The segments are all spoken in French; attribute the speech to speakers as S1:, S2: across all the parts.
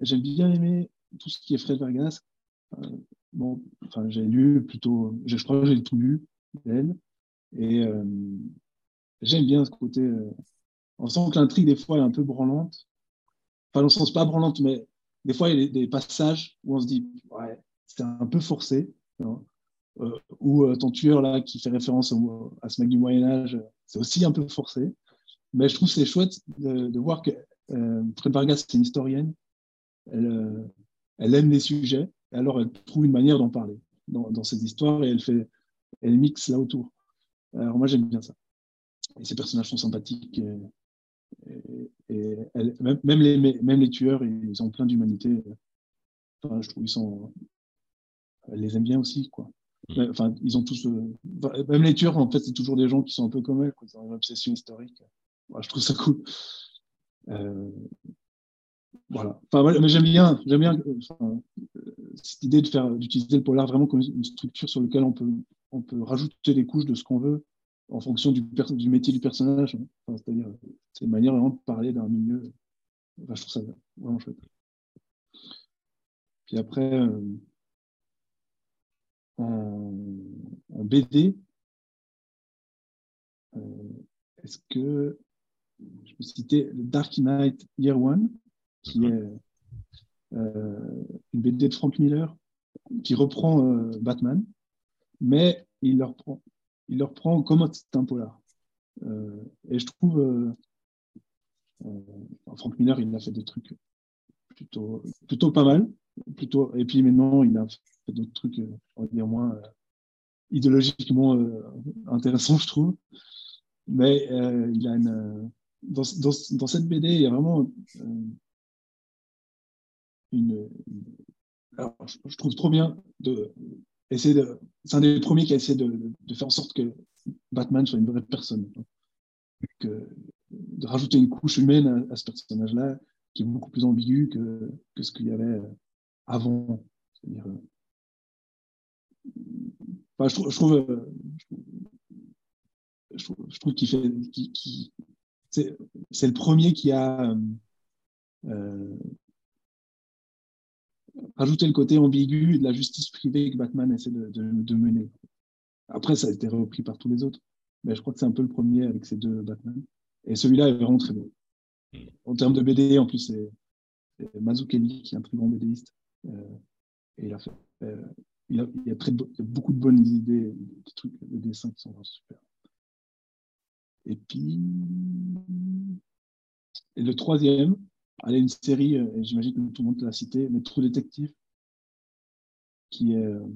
S1: j'ai bien aimé tout ce qui est Fred Vargas. Euh, bon, enfin, j'ai lu plutôt, je, crois que j'ai tout lu d'elle. Et euh, j'aime bien ce côté. Euh, on sent que l'intrigue, des fois, est un peu branlante. Enfin, dans le sens pas branlante, mais des fois, il y a des, passages où on se dit, ouais, c'est un peu forcé. ou ton tueur, là, qui fait référence à ce mec du Moyen-Âge, c'est aussi un peu forcé. Mais je trouve c'est chouette de, voir que Fred Vargas, c'est une historienne. Elle, elle aime les sujets, et alors elle trouve une manière d'en parler dans, dans, cette histoire et elle fait, elle mixe là autour. Alors moi j'aime bien ça. Et ces personnages sont sympathiques. Et, même, les, même les tueurs, ils ont plein d'humanité. Enfin, je trouve ils sont, elle les aime bien aussi, quoi. Mm. Enfin, ils ont tous, euh, même les tueurs, en fait, c'est toujours des gens qui sont un peu comme elle, quoi. Ils ont une obsession historique. je trouve ça cool. Euh, voilà. Enfin, mais j'aime bien, j'aime bien euh, cette idée de faire d'utiliser le polar vraiment comme une structure sur laquelle on peut, on peut rajouter des couches de ce qu'on veut en fonction du, métier du personnage. C'est-à-dire, c'est une manière vraiment de parler d'un milieu. je trouve ça vraiment chouette. Puis après, euh, en, BD, euh, est-ce que je peux citer Dark Knight Year One? Qui est euh, une BD de Frank Miller qui reprend euh, Batman, mais il le reprend, il le reprend comme un polar. Euh, et je trouve, Frank Miller, il a fait des trucs plutôt, plutôt pas mal. Plutôt, et puis maintenant, il a fait d'autres trucs, on va dire, moins idéologiquement intéressants, je trouve. Mais il a dans, cette BD, il y a vraiment je, trouve trop bien de essayer de. C'est un des premiers qui a de, faire en sorte que Batman soit une vraie personne. De rajouter une couche humaine à, ce personnage-là qui est beaucoup plus ambigu que, ce qu'il y avait avant. C'est-à-dire. Enfin, je, trouve, je, trouve, je trouve, qu'il fait. C'est le premier qui a. Euh, rajouter le côté ambigu de la justice privée que Batman essaie de, de, mener. Après, ça a été repris par tous les autres, mais je crois que c'est un peu le premier avec ces deux Batman. Et celui-là est vraiment très beau. En termes de BD, en plus, c'est Mazzucchelli qui est un très grand BDiste. Euh, et il a fait, euh, il, a, il, a très, il, a beaucoup de bonnes idées, des trucs, de dessins qui sont vraiment super. Et puis, et le troisième, Allez, une série, euh, j'imagine que tout le monde l'a cité, mais True Detective, qui est euh,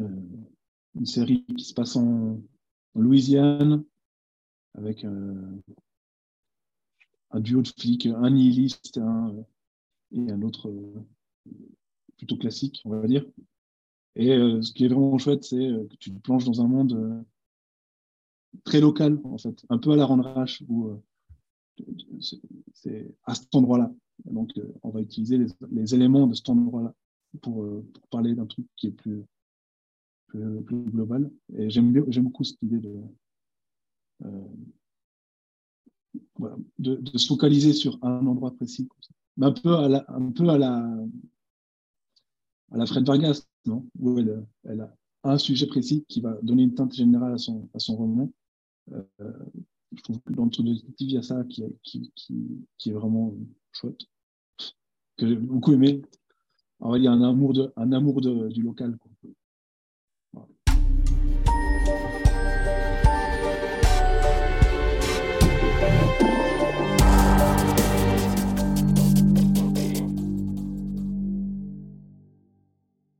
S1: euh, une série qui se passe en, Louisiane, avec un duo de flics, un nihiliste et un, et autre plutôt classique, on va dire. Et ce qui est vraiment chouette, c'est que tu te plonges dans un monde très local, en fait, un peu à la Randrache, où c'est à cet endroit-là. Donc, euh, on va utiliser les, éléments de cet endroit-là pour, euh, parler d'un truc qui est plus, global. Et j'aime beaucoup cette idée de, euh, de, se focaliser sur un endroit précis. Un peu à la, un peu à la, à la Fred Vargas, non? Où elle, elle, a un sujet précis qui va donner une teinte générale à son, à son roman je trouve que dans le il y a ça qui, qui, qui, est vraiment chouette, que j'ai beaucoup aimé. On va dire un amour, de, un amour de, du local. Quoi.